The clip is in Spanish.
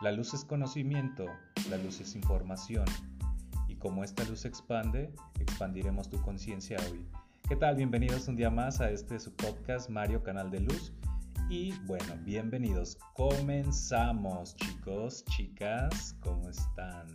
La luz es conocimiento, la luz es información. Y como esta luz expande, expandiremos tu conciencia hoy. ¿Qué tal? Bienvenidos un día más a este su podcast Mario Canal de Luz. Y bueno, bienvenidos. Comenzamos, chicos, chicas, ¿cómo están?